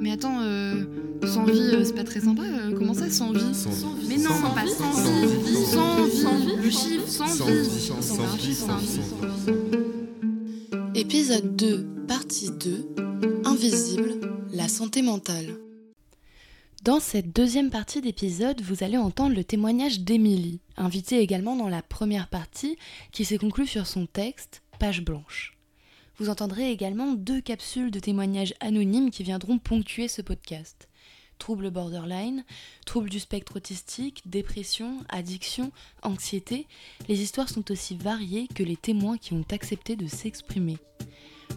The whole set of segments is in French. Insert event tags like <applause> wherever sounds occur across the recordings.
Mais attends, euh, sans vie, euh, c'est pas très sympa. euh, comment ça, sans vie Sans vie. Mais non, Sans pas vie. sans vie. Sans vie. Sans vie. Le chiffre, sans Sans vie. vie. Sans Sans vie, vie. sans Sans vie. Épisode 2, partie 2, Invisible, la santé mentale. Dans cette deuxième partie d'épisode, vous allez entendre le témoignage d'Émilie, invitée également dans la première partie, qui s'est conclue sur son texte, page blanche. Vous entendrez également deux capsules de témoignages anonymes qui viendront ponctuer ce podcast. Troubles borderline, troubles du spectre autistique, dépression, addiction, anxiété, les histoires sont aussi variées que les témoins qui ont accepté de s'exprimer.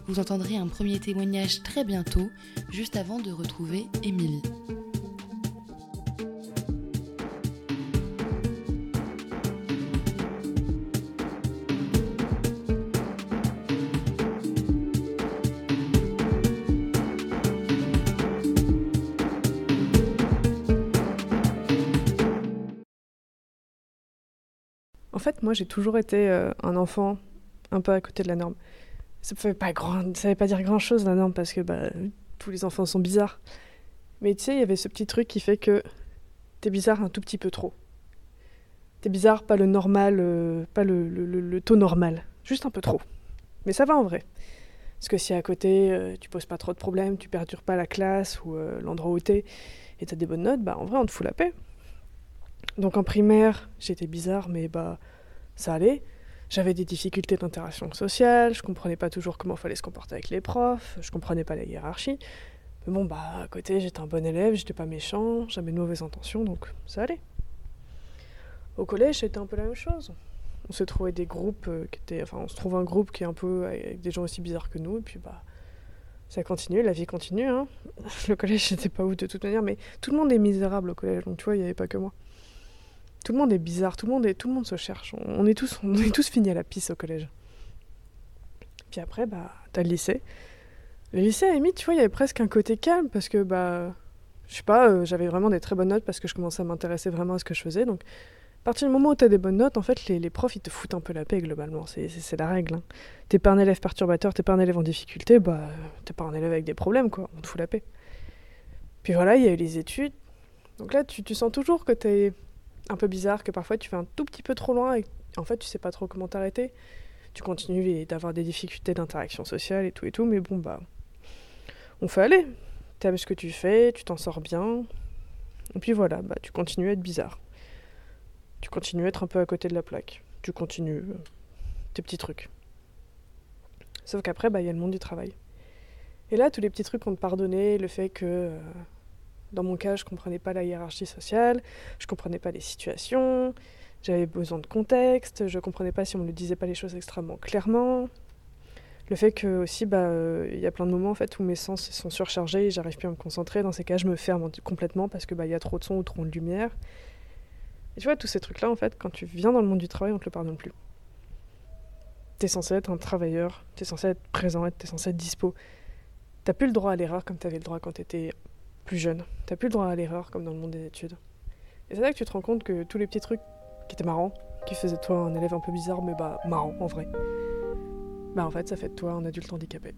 Vous entendrez un premier témoignage très bientôt, juste avant de retrouver Émilie. Fait, moi, j'ai toujours été euh, un enfant un peu à côté de la norme. Ça ne fait pas grand, ça veut pas dire grand chose la norme parce que bah, tous les enfants sont bizarres. Mais tu sais, il y avait ce petit truc qui fait que t'es bizarre un tout petit peu trop. T'es bizarre, pas le normal, euh, pas le, taux normal, juste un peu trop. Mais ça va en vrai. Parce que si à côté, euh, tu poses pas trop de problèmes, tu perturbes pas la classe ou euh, l'endroit où t'es, et t'as des bonnes notes, bah en vrai, on te fout la paix. Donc en primaire, j'étais bizarre, mais bah ça allait. J'avais des difficultés d'interaction sociale, je comprenais pas toujours comment fallait se comporter avec les profs, je comprenais pas la hiérarchie. Mais bon, bah à côté, j'étais un bon élève, j'étais pas méchant, j'avais de mauvaises intentions, donc ça allait. Au collège, c'était un peu la même chose. On s'est trouvé des groupes euh, qui étaient. Enfin, on se trouve un groupe qui est un peu avec des gens aussi bizarres que nous, et puis bah. Ça continue, la vie continue. Hein. <laughs> Le collège, j'étais pas ouf de toute manière, mais tout le monde est misérable au collège, donc tu vois, il n'y avait pas que moi. Tout le monde est bizarre, tout le monde, tout le monde se cherche. On, est tous, on est tous finis à la pisse au collège. Puis après, bah, t'as le lycée. Le lycée, à tu vois, il y avait presque un côté calme parce que, bah, je sais pas, euh, j'avais vraiment des très bonnes notes parce que je commençais à m'intéresser vraiment à ce que je faisais. Donc, à partir du moment où t'as des bonnes notes, en fait, les, les profs, ils te foutent un peu la paix globalement. C'est la règle. Hein. T'es pas un élève perturbateur, t'es pas un élève en difficulté, bah, t'es pas un élève avec des problèmes, quoi. On te fout la paix. Puis voilà, il y a eu les études. Donc là, tu, tu sens toujours que t'es un peu bizarre, que parfois tu vas un tout petit peu trop loin et en fait tu sais pas trop comment t'arrêter. Tu continues d'avoir des difficultés d'interaction sociale et tout et tout, mais bon bah on fait aller. T'aimes ce que tu fais, tu t'en sors bien. Et puis voilà, bah tu continues à être bizarre. Tu continues à être un peu à côté de la plaque. Tu continues euh, tes petits trucs. Sauf qu'après, bah il y a le monde du travail. Et là, tous les petits trucs qu'on te pardonnait, le fait que euh, dans mon cas, je comprenais pas la hiérarchie sociale, je comprenais pas les situations, j'avais besoin de contexte, je comprenais pas si on me disait pas les choses extrêmement clairement. Le fait que aussi, bah, euh, il y a plein de moments où mes sens sont surchargés et j'arrive plus à me concentrer. Dans ces cas, je me ferme en- complètement parce que bah, y a trop de son ou trop de lumière. Et tu vois, tous ces trucs-là, en fait, quand tu viens dans le monde du travail, on te le pardonne plus. T'es censé être un travailleur, t'es censé être présent, t'es censé être dispo. T'as plus le droit à l'erreur comme t'avais le droit quand t'étais plus jeune. T'as plus le droit à l'erreur comme dans le monde des études. Et c'est là que tu te rends compte que tous les petits trucs qui étaient marrants, qui faisaient de toi un élève un peu bizarre, mais bah marrant en vrai, bah en fait ça fait de toi un adulte handicapé.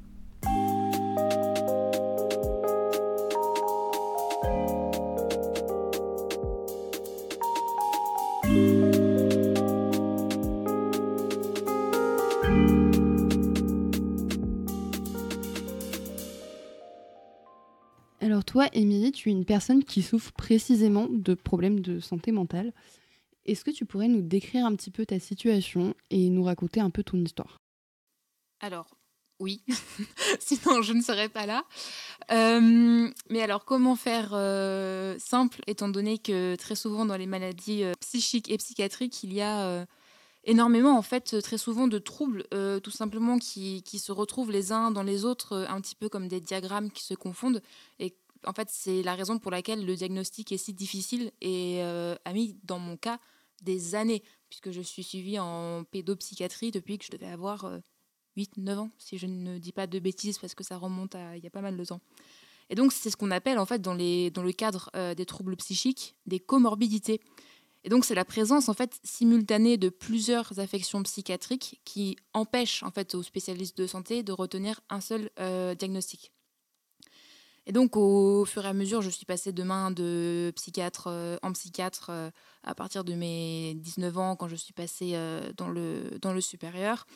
Toi, Émilie, tu es une personne qui souffre précisément de problèmes de santé mentale. Est-ce que tu pourrais nous décrire un petit peu ta situation et nous raconter un peu ton histoire? Alors, oui, <laughs> sinon je ne serais pas là. Euh, mais alors, comment faire euh, simple, étant donné que très souvent dans les maladies euh, psychiques et psychiatriques, il y a énormément, en fait, très souvent de troubles, tout simplement, qui, qui se retrouvent les uns dans les autres, un petit peu comme des diagrammes qui se confondent. Et en fait, c'est la raison pour laquelle le diagnostic est si difficile et euh, a mis, dans mon cas, des années, puisque je suis suivie en pédopsychiatrie depuis que je devais avoir... euh, 8-9 ans, si je ne dis pas de bêtises, parce que ça remonte à il y a pas mal de temps. Et donc, c'est ce qu'on appelle, en fait, dans, le cadre euh, des troubles psychiques, des comorbidités. Et donc, c'est la présence, en fait, simultanée de plusieurs affections psychiatriques qui empêchent, en fait, aux spécialistes de santé de retenir un seul euh, diagnostic. Et donc, au fur et à mesure, je suis passée de main de psychiatre en psychiatre à partir de mes 19 ans, quand je suis passée dans, le, dans le supérieur.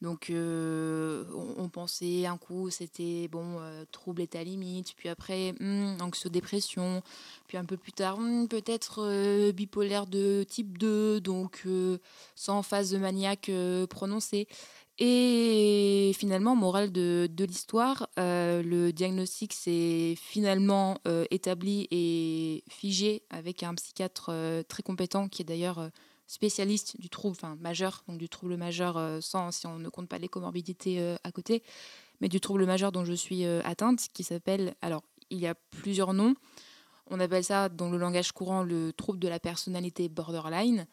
Donc, euh, on, pensait un coup, c'était bon, euh, trouble état limite, puis après, hmm, anxio-dépression, puis un peu plus tard, hmm, peut-être euh, bipolaire de type 2, donc sans phase de maniaque prononcée. Et finalement, morale de, l'histoire, le diagnostic s'est finalement établi et figé avec un psychiatre très compétent qui est d'ailleurs spécialiste du trouble enfin, majeur, donc du trouble majeur euh, sans, si on ne compte pas les comorbidités euh, à côté, mais du trouble majeur dont je suis euh, atteinte, qui s'appelle, alors il y a plusieurs noms, on appelle ça dans le langage courant le trouble de la personnalité borderline,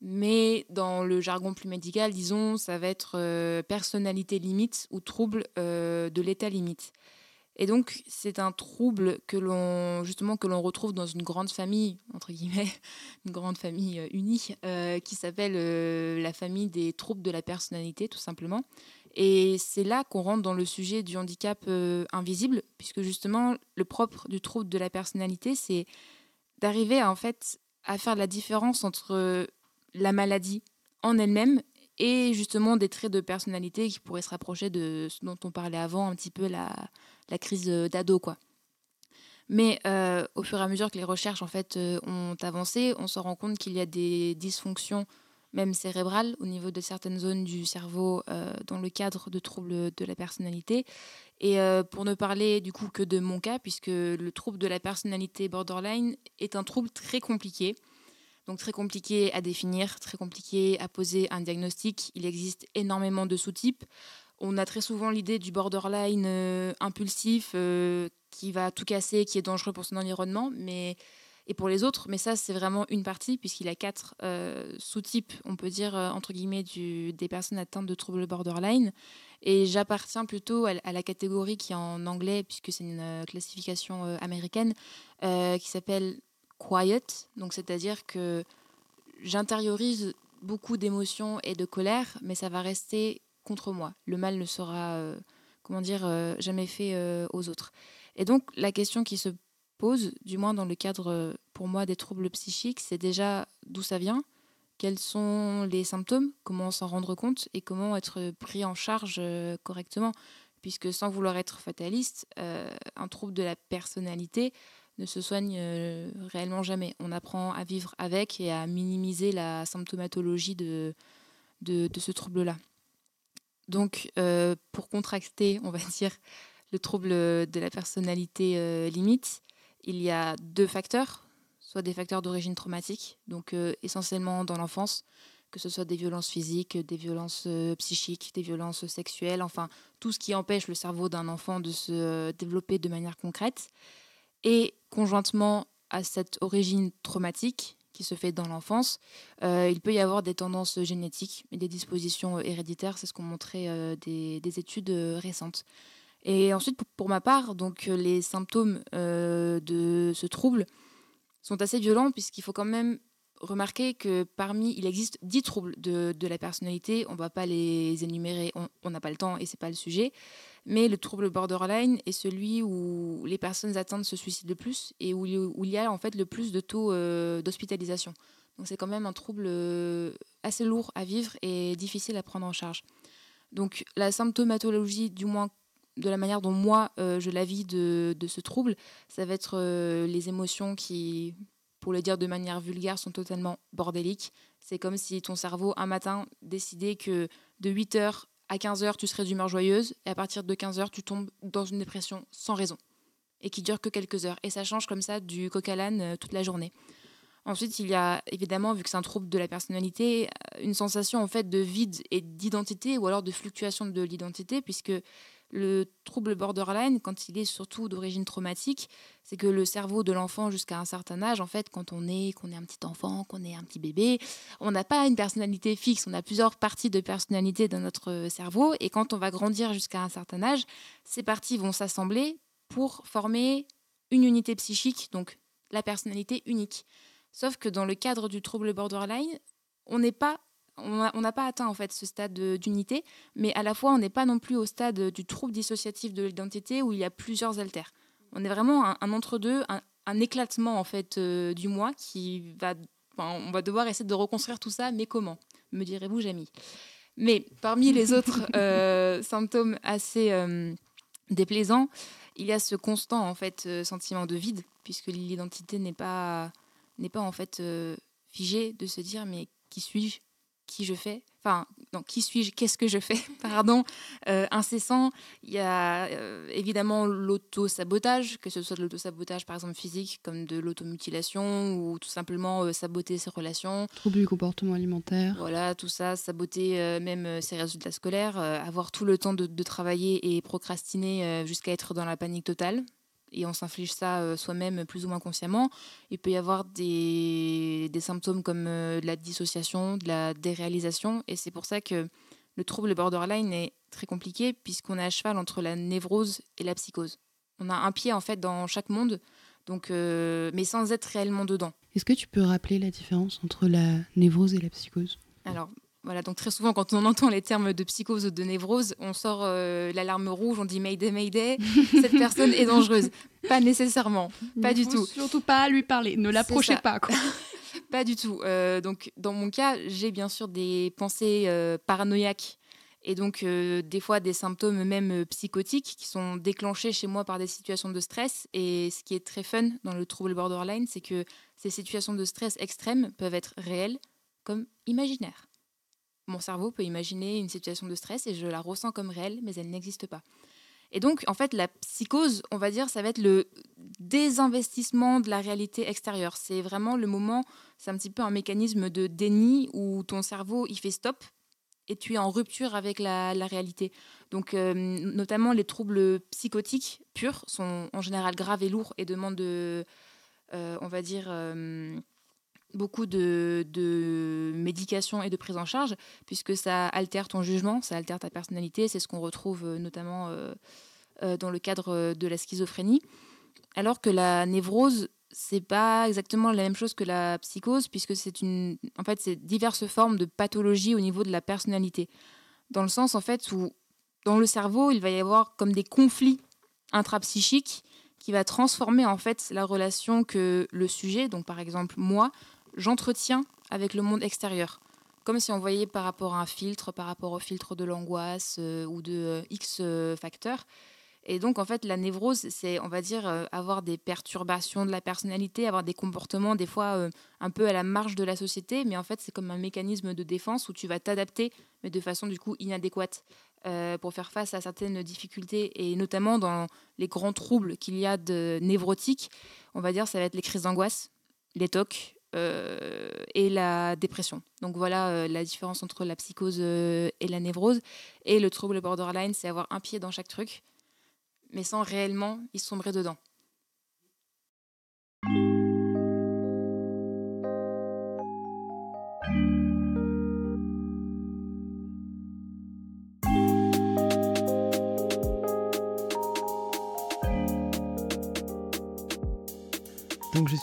mais dans le jargon plus médical, disons, ça va être personnalité limite ou trouble de l'état limite. Et donc, c'est un trouble que l'on, justement, que l'on retrouve dans une grande famille, entre guillemets, <laughs> une grande famille euh, unie, euh, qui s'appelle euh, la famille des troubles de la personnalité, tout simplement. Et c'est là qu'on rentre dans le sujet du handicap invisible, puisque justement, le propre du trouble de la personnalité, c'est d'arriver en fait, à faire la différence entre la maladie en elle-même et justement des traits de personnalité qui pourraient se rapprocher de ce dont on parlait avant, un petit peu la, crise d'ado, quoi. Mais euh, au fur et à mesure que les recherches en fait euh, ont avancé, on se rend compte qu'il y a des dysfonctions, même cérébrales, au niveau de certaines zones du cerveau euh, dans le cadre de troubles de la personnalité. Et pour ne parler du coup que de mon cas, puisque le trouble de la personnalité borderline est un trouble très compliqué. Donc très compliqué à définir, très compliqué à poser un diagnostic. Il existe énormément de sous-types on a très souvent l'idée du borderline euh, impulsif euh, qui va tout casser, qui est dangereux pour son environnement, mais et pour les autres. Mais ça, c'est vraiment une partie puisqu'il a quatre euh, sous-types, on peut dire entre guillemets, des personnes atteintes de troubles borderline. Et j'appartiens plutôt à, la catégorie qui est en anglais puisque c'est une classification américaine qui s'appelle quiet. Donc c'est-à-dire que j'intériorise beaucoup d'émotions et de colère, mais ça va rester contre moi. Le mal ne sera, euh, comment dire, euh, jamais fait euh, aux autres. Et donc, la question qui se pose, du moins dans le cadre, pour moi, des troubles psychiques, c'est déjà d'où ça vient, quels sont les symptômes, comment s'en rendre compte et comment être pris en charge correctement. Puisque sans vouloir être fataliste, un trouble de la personnalité ne se soigne réellement jamais. On apprend à vivre avec et à minimiser la symptomatologie de, de ce trouble-là. Donc, euh, pour contracter, on va <laughs> dire, le trouble de la personnalité euh, limite, il y a deux facteurs, soit des facteurs d'origine traumatique, donc euh, essentiellement dans l'enfance, que ce soit des violences physiques, des violences psychiques, des violences sexuelles, enfin tout ce qui empêche le cerveau d'un enfant de se développer de manière concrète. Et conjointement à cette origine traumatique, qui se fait dans l'enfance. Euh, il peut y avoir des tendances génétiques et des dispositions euh, héréditaires, c'est ce qu'ont montré euh, des, études récentes. Et ensuite, pour, ma part, donc les symptômes de ce trouble sont assez violents puisqu'il faut quand même remarquer que parmi, il existe dix troubles de, de, la personnalité. On ne va pas les énumérer, on n'a pas le temps et c'est pas le sujet. Mais le trouble borderline est celui où les personnes atteintes se suicident le plus et où, où il y a en fait le plus de taux euh, d'hospitalisation. Donc c'est quand même un trouble euh, assez lourd à vivre et difficile à prendre en charge. Donc la symptomatologie, du moins de la manière dont moi euh, je la vis de, de, ce trouble, ça va être les émotions qui pour le dire de manière vulgaire, sont totalement bordéliques. C'est comme si ton cerveau, un matin, décidait que de 8h à 15h, tu serais d'humeur joyeuse, et à partir de 15h, tu tombes dans une dépression sans raison, et qui dure que quelques heures. Et ça change comme ça du coq à l'âne euh, toute la journée. Ensuite, il y a évidemment, vu que c'est un trouble de la personnalité, euh, une sensation en fait de vide et d'identité, ou alors de fluctuation de l'identité, puisque le trouble borderline, quand il est surtout d'origine traumatique, c'est que le cerveau de l'enfant jusqu'à un certain âge, en fait, quand on est, qu'on est un petit enfant, qu'on est un petit bébé, on n'a pas une personnalité fixe, on a plusieurs parties de personnalité dans notre cerveau, et quand on va grandir jusqu'à un certain âge, ces parties vont s'assembler pour former une unité psychique, donc la personnalité unique. Sauf que dans le cadre du trouble borderline, on n'est pas on n'a pas atteint en fait ce stade d'unité, mais à la fois on n'est pas non plus au stade du trouble dissociatif de l'identité où il y a plusieurs altères. On est vraiment un, entre-deux, un, éclatement en fait du moi qui va, on va devoir essayer de reconstruire tout ça, mais comment Me direz-vous, Jamie? Mais parmi les <laughs> autres symptômes assez déplaisants, il y a ce constant en fait sentiment de vide, puisque l'identité n'est pas n'est pas en fait figée de se dire mais qui suis-je? Qui je fais, enfin, non, qui suis-je, qu'est-ce que je fais, <laughs> pardon, euh, incessant. Il y a euh, évidemment l'auto-sabotage, que ce soit de l'auto-sabotage par exemple physique, comme de l'automutilation, ou tout simplement euh, saboter ses relations. Troubles du comportement alimentaire. Voilà, tout ça, saboter même ses résultats scolaires, avoir tout le temps de, de travailler et procrastiner jusqu'à être dans la panique totale et on s'inflige ça euh, soi-même plus ou moins consciemment. Il peut y avoir des, des symptômes comme euh, de la dissociation, de la déréalisation, et c'est pour ça que le trouble borderline est très compliqué puisqu'on est à cheval entre la névrose et la psychose. On a un pied en fait dans chaque monde, donc, euh, mais sans être réellement dedans. Est-ce que tu peux rappeler la différence entre la névrose et la psychose? Alors, voilà, donc très souvent, quand on entend les termes de psychose ou de névrose, on sort euh, l'alarme rouge, on dit Mayday, Mayday, <laughs> cette personne est dangereuse. Pas nécessairement, pas du tout. Surtout pas lui parler, ne l'approchez pas. Quoi. <laughs> pas du tout. Euh, donc, dans mon cas, j'ai bien sûr des pensées euh, paranoïaques et donc des fois des symptômes même psychotiques qui sont déclenchés chez moi par des situations de stress. Et ce qui est très fun dans le trouble borderline, c'est que ces situations de stress extrêmes peuvent être réelles comme imaginaires. Mon cerveau peut imaginer une situation de stress et je la ressens comme réelle, mais elle n'existe pas. Et donc, en fait, la psychose, on va dire, ça va être le désinvestissement de la réalité extérieure. C'est vraiment le moment, c'est un petit peu un mécanisme de déni où ton cerveau, il fait stop et tu es en rupture avec la, réalité. Donc, euh, notamment les troubles psychotiques purs sont en général graves et lourds et demandent, euh, on va dire, euh, beaucoup de, de médication et de prise en charge, puisque ça altère ton jugement, ça altère ta personnalité. C'est ce qu'on retrouve euh, notamment euh, euh, dans le cadre de la schizophrénie. Alors que la névrose, c'est pas exactement la même chose que la psychose, puisque c'est une, en fait, c'est diverses formes de pathologie au niveau de la personnalité. Dans le sens, en fait, où dans le cerveau, il va y avoir comme des conflits intrapsychiques qui va transformer en fait la relation que le sujet, donc par exemple moi, j'entretiens avec le monde extérieur. Comme si on voyait par rapport à un filtre, par rapport au filtre de l'angoisse euh, ou de euh, X euh, facteurs. Et donc, en fait, la névrose, c'est, on va dire, avoir des perturbations de la personnalité, avoir des comportements, des fois, un peu à la marge de la société, mais en fait, c'est comme un mécanisme de défense où tu vas t'adapter, mais de façon, du coup, inadéquate, pour faire face à certaines difficultés, et notamment dans les grands troubles qu'il y a de névrotiques, on va dire, ça va être les crises d'angoisse, les tocs, euh, et la dépression. Donc voilà euh, la différence entre la psychose euh, et la névrose. Et le trouble borderline, c'est avoir un pied dans chaque truc, mais sans réellement y sombrer dedans.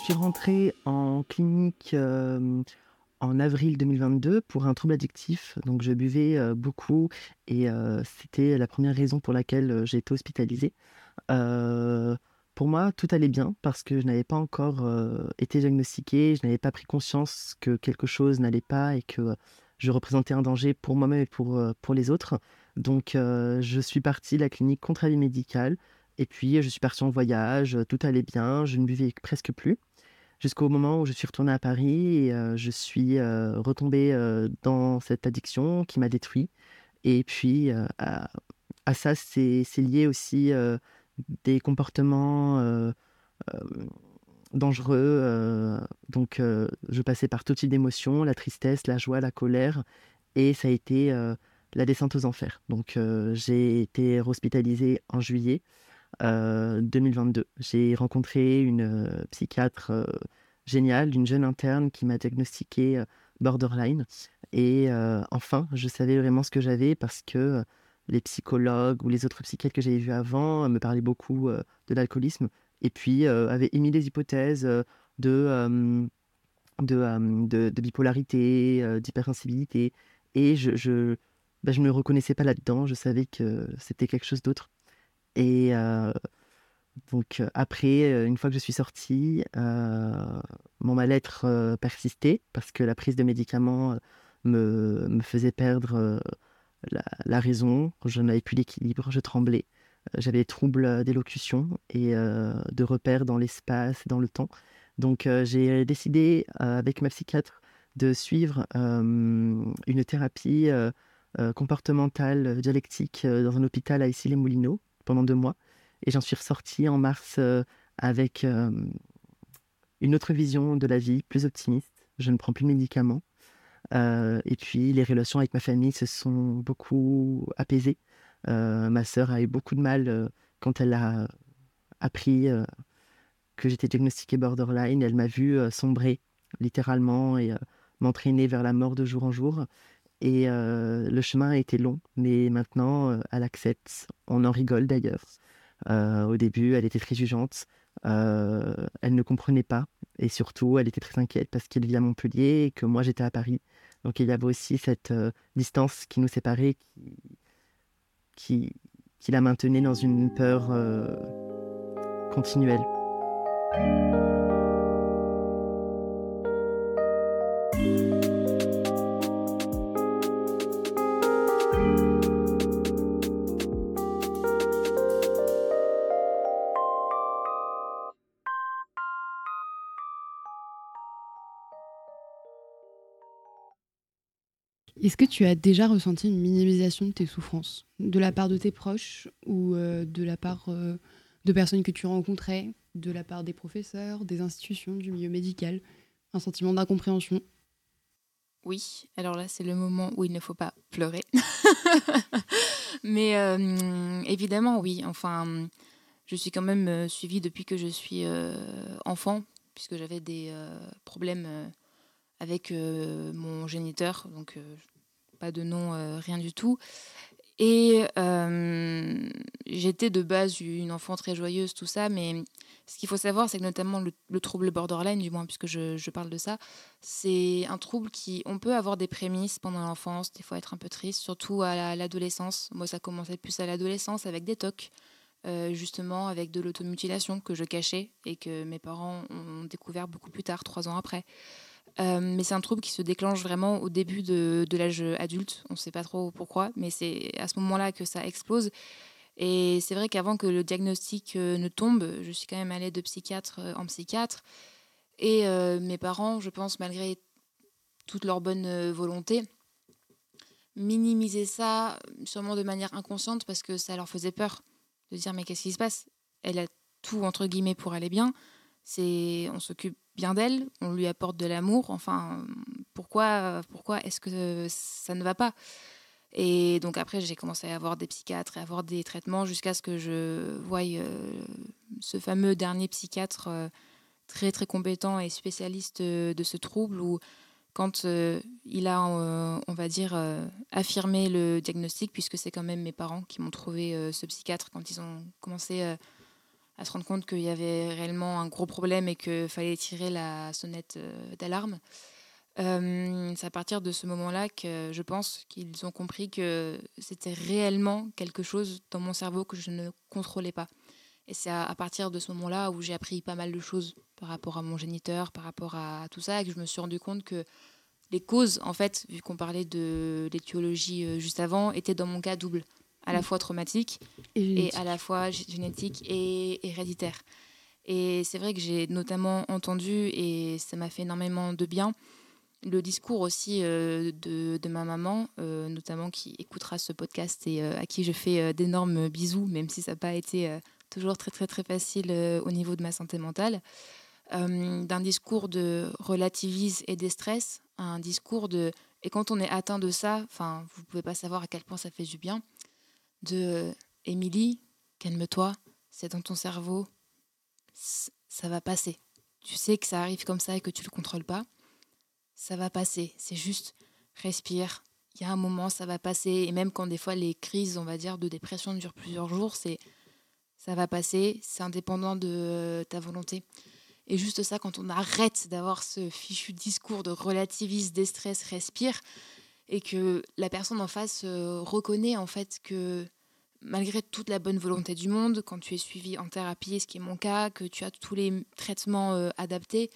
Suis rentrée en clinique euh, en avril 2022 pour un trouble addictif. Donc je buvais euh, beaucoup et euh, c'était la première raison pour laquelle j'ai été hospitalisée. pour moi, tout allait bien parce que je n'avais pas encore été diagnostiquée, je n'avais pas pris conscience que quelque chose n'allait pas et que je représentais un danger pour moi-même et pour, pour les autres. Donc je suis partie de la clinique contre avis médical. Et puis, je suis partie en voyage, tout allait bien, je ne buvais presque plus. Jusqu'au moment où je suis retournée à Paris et je suis retombée dans cette addiction qui m'a détruit. Et puis, à, ça, c'est lié aussi des comportements dangereux. donc, je passais par tout type d'émotions, la tristesse, la joie, la colère. Et ça a été la descente aux enfers. Donc, j'ai été hospitalisée en juillet. 2022. Euh, J'ai rencontré une euh, psychiatre euh, géniale, une jeune interne qui m'a diagnostiqué borderline. Et enfin, je savais vraiment ce que j'avais parce que les psychologues ou les autres psychiatres que j'avais vus avant me parlaient beaucoup de l'alcoolisme et puis avaient émis des hypothèses de, de, de, bipolarité, d'hypersensibilité. Et je, je, bah, je me reconnaissais pas là-dedans. Je savais que c'était quelque chose d'autre. Et Donc après, une fois que je suis sortie, mon mal-être persistait parce que la prise de médicaments me, me faisait perdre la, raison, je n'avais plus d'équilibre, je tremblais, j'avais des troubles d'élocution et de repères dans l'espace, dans le temps. Donc j'ai décidé avec ma psychiatre de suivre une thérapie comportementale dialectique dans un hôpital à Issy-les-Moulineaux pendant deux mois. Et j'en suis ressortie en mars avec une autre vision de la vie, plus optimiste. Je ne prends plus de médicaments. et puis les relations avec ma famille se sont beaucoup apaisées. ma sœur a eu beaucoup de mal quand elle a appris que j'étais diagnostiquée borderline. Elle m'a vu sombrer littéralement et m'entraîner vers la mort de jour en jour. Et le chemin a été long, mais maintenant, elle accepte. On en rigole d'ailleurs. au début, elle était très jugeante. elle ne comprenait pas. Et surtout, elle était très inquiète parce qu'elle vit à Montpellier et que moi, j'étais à Paris. Donc, il y avait aussi cette distance qui nous séparait, qui, qui, qui la maintenait dans une peur continuelle. Est-ce que tu as déjà ressenti une minimisation de tes souffrances de la part de tes proches ou euh, de la part euh, de personnes que tu rencontrais, de la part des professeurs, des institutions, du milieu médical? Un sentiment d'incompréhension? Oui, alors là c'est le moment où il ne faut pas pleurer. <laughs> Mais euh, évidemment oui, enfin je suis quand même suivie depuis que je suis enfant, puisque j'avais des problèmes avec mon géniteur, de nom, euh, rien du tout. Et euh, j'étais de base une enfant très joyeuse, tout ça, mais ce qu'il faut savoir, c'est que notamment le, trouble borderline, du moins puisque je, parle de ça, c'est un trouble qui, on peut avoir des prémices pendant l'enfance, des fois être un peu triste, surtout à l'adolescence. Moi, ça commençait plus à l'adolescence avec des tocs, euh, justement avec de l'automutilation que je cachais et que mes parents ont découvert beaucoup plus tard, trois ans après. Euh, mais c'est un trouble qui se déclenche vraiment au début de, l'âge adulte. On ne sait pas trop pourquoi, mais c'est à ce moment-là que ça explose. Et c'est vrai qu'avant que le diagnostic euh, ne tombe, je suis quand même allée de psychiatre euh, en psychiatre. Et mes parents, je pense, malgré toute leur bonne volonté, minimisaient ça sûrement de manière inconsciente parce que ça leur faisait peur de dire mais qu'est-ce qui se passe? Elle a tout entre guillemets pour aller bien. C'est on s'occupe bien d'elle, on lui apporte de l'amour. Enfin, pourquoi, pourquoi est-ce que ça ne va pas? Et donc après, j'ai commencé à avoir des psychiatres et à avoir des traitements jusqu'à ce que je voie euh, ce fameux dernier psychiatre euh, très très compétent et spécialiste de ce trouble où quand euh, il a, on va dire, affirmé le diagnostic, puisque c'est quand même mes parents qui m'ont trouvé ce psychiatre quand ils ont commencé à se rendre compte qu'il y avait réellement un gros problème et qu'il fallait tirer la sonnette euh, d'alarme. Euh, c'est à partir de ce moment-là que je pense qu'ils ont compris que c'était réellement quelque chose dans mon cerveau que je ne contrôlais pas. Et c'est à, partir de ce moment-là où j'ai appris pas mal de choses par rapport à mon géniteur, par rapport à tout ça, et que je me suis rendu compte que les causes, en fait, vu qu'on parlait de l'étiologie euh, juste avant, étaient dans mon cas doubles à la fois traumatique et, à la fois génétique et héréditaire. Et c'est vrai que j'ai notamment entendu, et ça m'a fait énormément de bien, le discours aussi euh, de, de, ma maman, euh, notamment qui écoutera ce podcast et euh, à qui je fais d'énormes bisous, même si ça n'a pas été toujours très très très facile au niveau de ma santé mentale, d'un discours de relativise et déstress, un discours de et quand on est atteint de ça, enfin vous pouvez pas savoir à quel point ça fait du bien, de Émilie, calme-toi, c'est dans ton cerveau, ça va passer. Tu sais que ça arrive comme ça et que tu le contrôles pas. Ça va passer. C'est juste respire. Il y a un moment, ça va passer. Et même quand des fois les crises, on va dire, de dépression durent plusieurs jours, c'est ça va passer. C'est indépendant de ta volonté. Et juste ça, quand on arrête d'avoir ce fichu discours de relativise, déstress, respire, et que la personne en face euh, reconnaît en fait que malgré toute la bonne volonté du monde, quand tu es suivi en thérapie, ce qui est mon cas, que tu as tous les traitements euh, adaptés,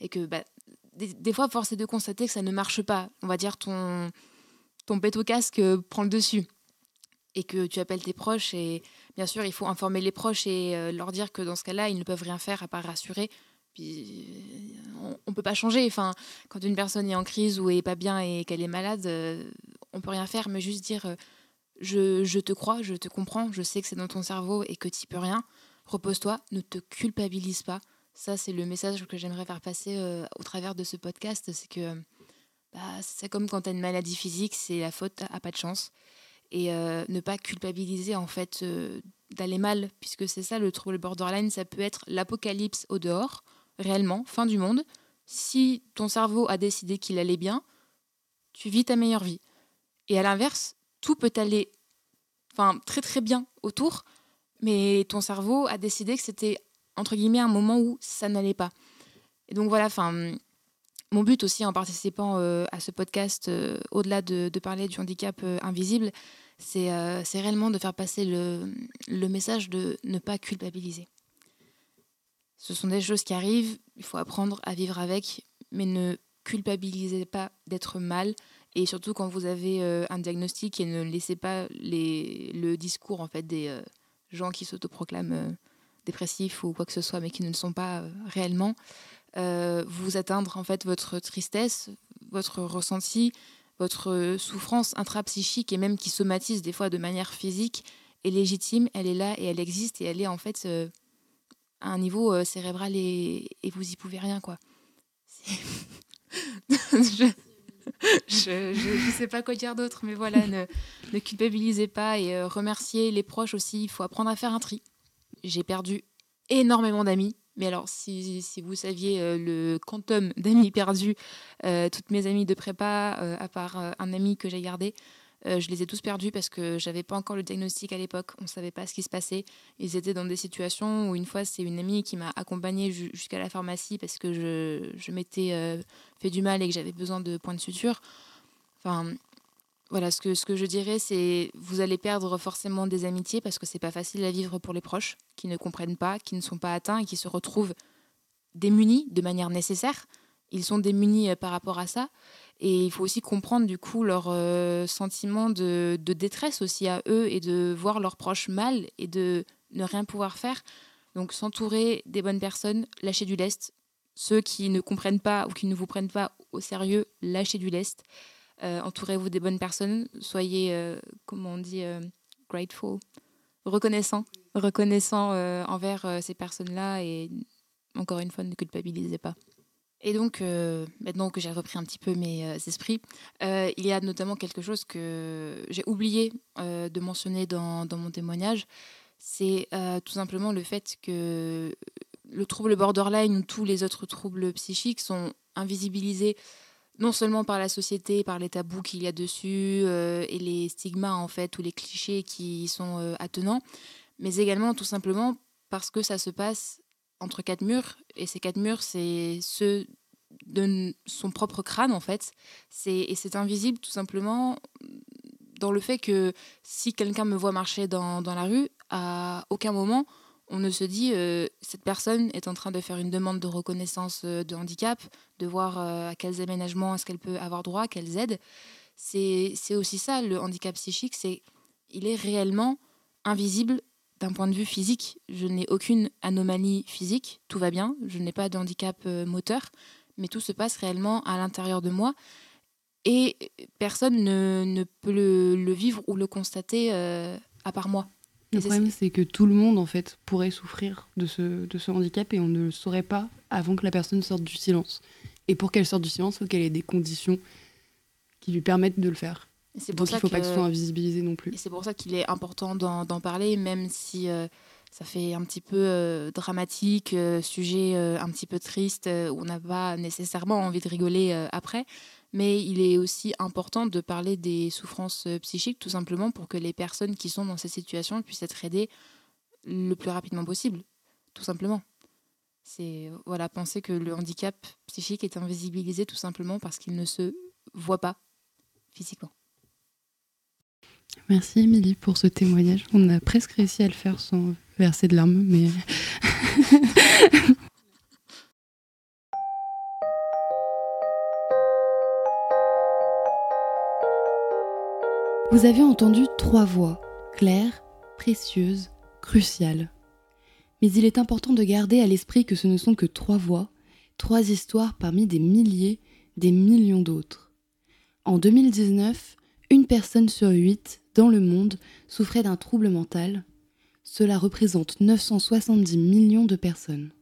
et que bah, des, fois, force est de constater que ça ne marche pas. On va dire ton, ton au casque prend le dessus. Et que tu appelles tes proches, et bien sûr, il faut informer les proches et leur dire que dans ce cas-là, ils ne peuvent rien faire à part rassurer puis on, ne peut pas changer. Enfin, quand une personne est en crise ou est pas bien et qu'elle est malade, euh, on peut rien faire, mais juste dire euh, je, te crois, je te comprends, je sais que c'est dans ton cerveau et que tu peux rien. Repose-toi, ne te culpabilise pas. Ça, c'est le message que j'aimerais faire passer euh, au travers de ce podcast. C'est que bah, c'est comme quand tu as une maladie physique, c'est la faute à pas de chance. Et ne pas culpabiliser en fait d'aller mal, puisque c'est ça le trouble borderline, ça peut être l'apocalypse au dehors, réellement, fin du monde. Si ton cerveau a décidé qu'il allait bien, tu vis ta meilleure vie. Et à l'inverse, tout peut aller très très bien autour, mais ton cerveau a décidé que c'était, entre un moment où ça n'allait pas. Et donc voilà, enfin, mon but aussi en participant euh, à ce podcast, euh, au-delà de, parler du handicap euh, invisible, c'est réellement de faire passer le, le message de ne pas culpabiliser. Ce sont des choses qui arrivent, il faut apprendre à vivre avec, mais ne culpabilisez pas d'être mal. Et surtout quand vous avez euh, un diagnostic et ne laissez pas les, le discours en fait des euh, gens qui s'autoproclament euh, dépressifs ou quoi que ce soit, mais qui ne le sont pas réellement, vous atteindre en fait votre tristesse, votre ressenti, votre souffrance intrapsychique et même qui somatise des fois de manière physique est légitime, elle est là et elle existe et elle est en fait à un niveau cérébral et, et, vous y pouvez rien, quoi. <laughs> je, <laughs> je, sais pas quoi dire d'autre, mais voilà, ne, ne culpabilisez pas et euh, remerciez les proches aussi. Il faut apprendre à faire un tri. J'ai perdu énormément d'amis. Mais alors, si, vous saviez euh, le quantum d'amis perdus, toutes mes amies de prépa, à part un ami que j'ai gardé, euh, je les ai tous perdus parce que j'avais pas encore le diagnostic à l'époque. On savait pas ce qui se passait. Ils étaient dans des situations où une fois, c'est une amie qui m'a accompagnée jusqu'à la pharmacie parce que je, je m'étais euh, fait du mal et que j'avais besoin de points de suture. Enfin, voilà, ce que, ce que je dirais, c'est vous allez perdre forcément des amitiés parce que c'est pas facile à vivre pour les proches qui ne comprennent pas, qui ne sont pas atteints et qui se retrouvent démunis de manière nécessaire. Ils sont démunis euh, par rapport à ça. Et il faut aussi comprendre du coup leur euh, sentiment de, détresse aussi à eux et de voir leurs proches mal et de ne rien pouvoir faire. Donc s'entourer des bonnes personnes, lâcher du lest. Ceux qui ne comprennent pas ou qui ne vous prennent pas au sérieux, lâchez du lest. Euh, entourez-vous des bonnes personnes. Soyez, euh, comment on dit, grateful, reconnaissant, reconnaissant envers ces personnes-là et encore une fois, ne culpabilisez pas. Et donc, euh, maintenant que j'ai repris un petit peu mes euh, esprits, euh, il y a notamment quelque chose que j'ai oublié de mentionner dans, mon témoignage. C'est tout simplement le fait que le trouble borderline ou tous les autres troubles psychiques sont invisibilisés non seulement par la société, par les tabous qu'il y a dessus et les stigmas en fait ou les clichés qui sont attenants, mais également tout simplement parce que ça se passe entre quatre murs, et ces quatre murs, c'est ceux de son propre crâne, en fait. Et c'est invisible, tout simplement, dans le fait que si quelqu'un me voit marcher dans, la rue, à aucun moment, on ne se dit euh, cette personne est en train de faire une demande de reconnaissance euh, de handicap, de voir euh, à quels aménagements est-ce qu'elle peut avoir droit, quelles aides. C'est aussi ça, le handicap psychique, c'est il est réellement invisible d'un point de vue physique, je n'ai aucune anomalie physique, tout va bien, je n'ai pas de handicap euh, moteur, mais tout se passe réellement à l'intérieur de moi et personne ne, peut le, vivre ou le constater euh, à part moi. Le problème, c'est que tout le monde, en fait, pourrait souffrir de ce, de ce handicap et on ne le saurait pas avant que la personne sorte du silence. Et pour qu'elle sorte du silence, il faut qu'elle ait des conditions qui lui permettent de le faire. C'est pour Donc ça il ne faut pas que ce soit invisibilisé non plus. Et c'est pour ça qu'il est important d'en parler, même si euh, ça fait un petit peu euh, dramatique, euh, sujet un petit peu triste, où on n'a pas nécessairement envie de rigoler après. Mais il est aussi important de parler des souffrances psychiques, tout simplement pour que les personnes qui sont dans ces situations puissent être aidées le plus rapidement possible, tout simplement. C'est voilà, penser que le handicap psychique est invisibilisé tout simplement parce qu'il ne se voit pas physiquement. Merci Émilie pour ce témoignage. On a presque réussi à le faire sans verser de larmes, mais... <laughs> Vous avez entendu trois voix, claires, précieuses, cruciales. Mais il est important de garder à l'esprit que ce ne sont que trois voix, trois histoires parmi des milliers, des millions d'autres. En 2019, une personne sur huit dans le monde souffrait d'un trouble mental. Cela représente 970 millions de personnes.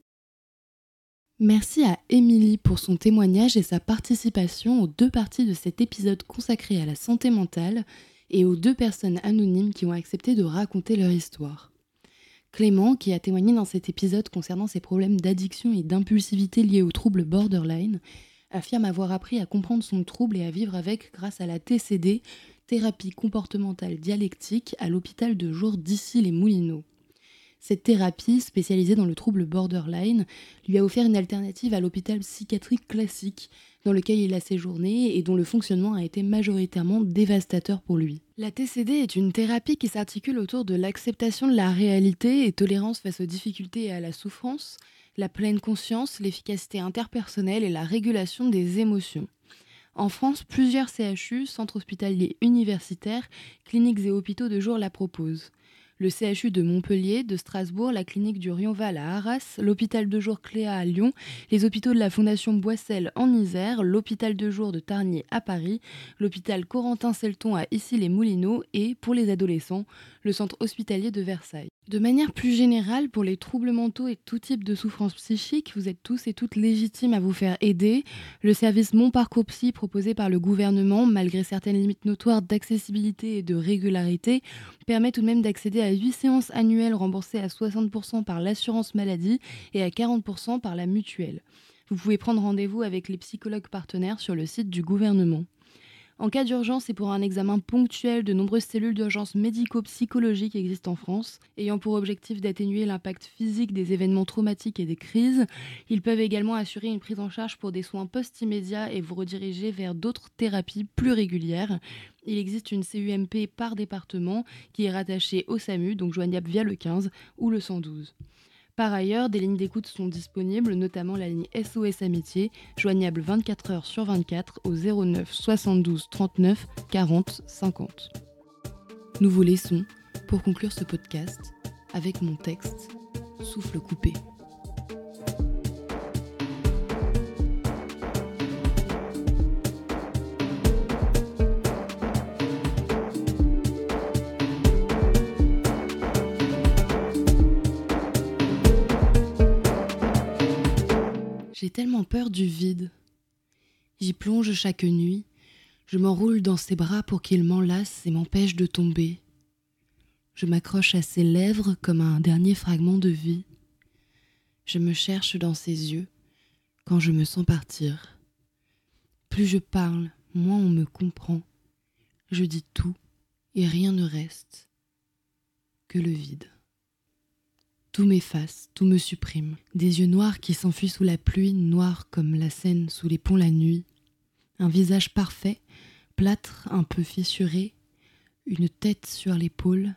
Merci à Émilie pour son témoignage et sa participation aux deux parties de cet épisode consacré à la santé mentale et aux deux personnes anonymes qui ont accepté de raconter leur histoire. Clément, qui a témoigné dans cet épisode concernant ses problèmes d'addiction et d'impulsivité liés au trouble borderline, affirme avoir appris à comprendre son trouble et à vivre avec grâce à la TCD, thérapie comportementale dialectique, à l'hôpital de jour d'ici les Moulineaux. Cette thérapie, spécialisée dans le trouble borderline, lui a offert une alternative à l'hôpital psychiatrique classique, dans lequel il a séjourné et dont le fonctionnement a été majoritairement dévastateur pour lui. La TCD est une thérapie qui s'articule autour de l'acceptation de la réalité et tolérance face aux difficultés et à la souffrance, la pleine conscience, l'efficacité interpersonnelle et la régulation des émotions. En France, plusieurs CHU, centres hospitaliers universitaires, cliniques et hôpitaux de jour la proposent le CHU de Montpellier, de Strasbourg, la clinique du Rionval à Arras, l'hôpital de jour Cléa à Lyon, les hôpitaux de la Fondation Boissel en Isère, l'hôpital de jour de Tarnier à Paris, l'hôpital Corentin-Selton à Issy-les-Moulineaux et, pour les adolescents, le centre hospitalier de Versailles. De manière plus générale, pour les troubles mentaux et tout type de souffrance psychique, vous êtes tous et toutes légitimes à vous faire aider. Le service Mon Parcours Psy proposé par le gouvernement, malgré certaines limites notoires d'accessibilité et de régularité, permet tout de même d'accéder à 8 séances annuelles remboursées à 60% par l'assurance maladie et à 40% par la mutuelle. Vous pouvez prendre rendez-vous avec les psychologues partenaires sur le site du gouvernement. En cas d'urgence et pour un examen ponctuel, de nombreuses cellules d'urgence médico-psychologiques existent en France, ayant pour objectif d'atténuer l'impact physique des événements traumatiques et des crises. Ils peuvent également assurer une prise en charge pour des soins post-immédiats et vous rediriger vers d'autres thérapies plus régulières. Il existe une CUMP par département qui est rattachée au SAMU, donc joignable via le 15 ou le 112. Par ailleurs, des lignes d'écoute sont disponibles, notamment la ligne SOS Amitié, joignable 24 heures sur 24 au 09 72 39 40 50. Nous vous laissons, pour conclure ce podcast, avec mon texte Souffle coupé. J'ai tellement peur du vide. J'y plonge chaque nuit, je m'enroule dans ses bras pour qu'il m'enlace et m'empêche de tomber. Je m'accroche à ses lèvres comme à un dernier fragment de vie. Je me cherche dans ses yeux quand je me sens partir. Plus je parle, moins on me comprend. Je dis tout et rien ne reste que le vide. Tout m'efface, tout me supprime. Des yeux noirs qui s'enfuient sous la pluie, noirs comme la Seine sous les ponts la nuit. Un visage parfait, plâtre un peu fissuré, une tête sur l'épaule,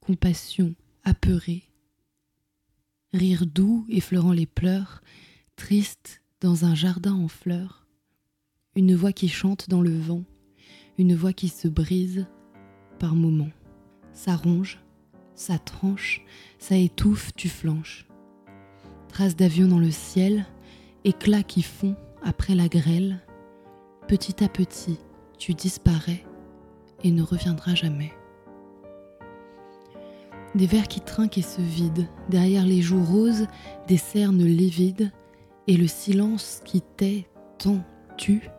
compassion apeurée. Rire doux effleurant les pleurs, triste dans un jardin en fleurs. Une voix qui chante dans le vent, une voix qui se brise par moments. Ça ronge, ça tranche, ça étouffe, tu flanches. Traces d'avion dans le ciel, éclats qui font après la grêle. Petit à petit, tu disparais et ne reviendras jamais. Des vers qui trinquent et se vident, derrière les joues roses, des cernes livides, et le silence qui tait, tant, tue,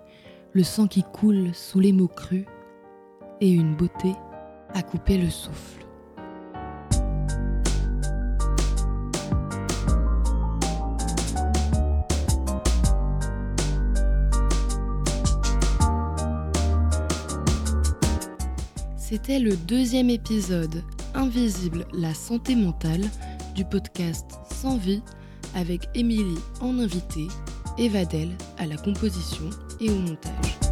le sang qui coule sous les mots crus, et une beauté à couper le souffle. C'était le deuxième épisode Invisible, la santé mentale du podcast Sans vie avec Émilie en invité et Vadel à la composition et au montage.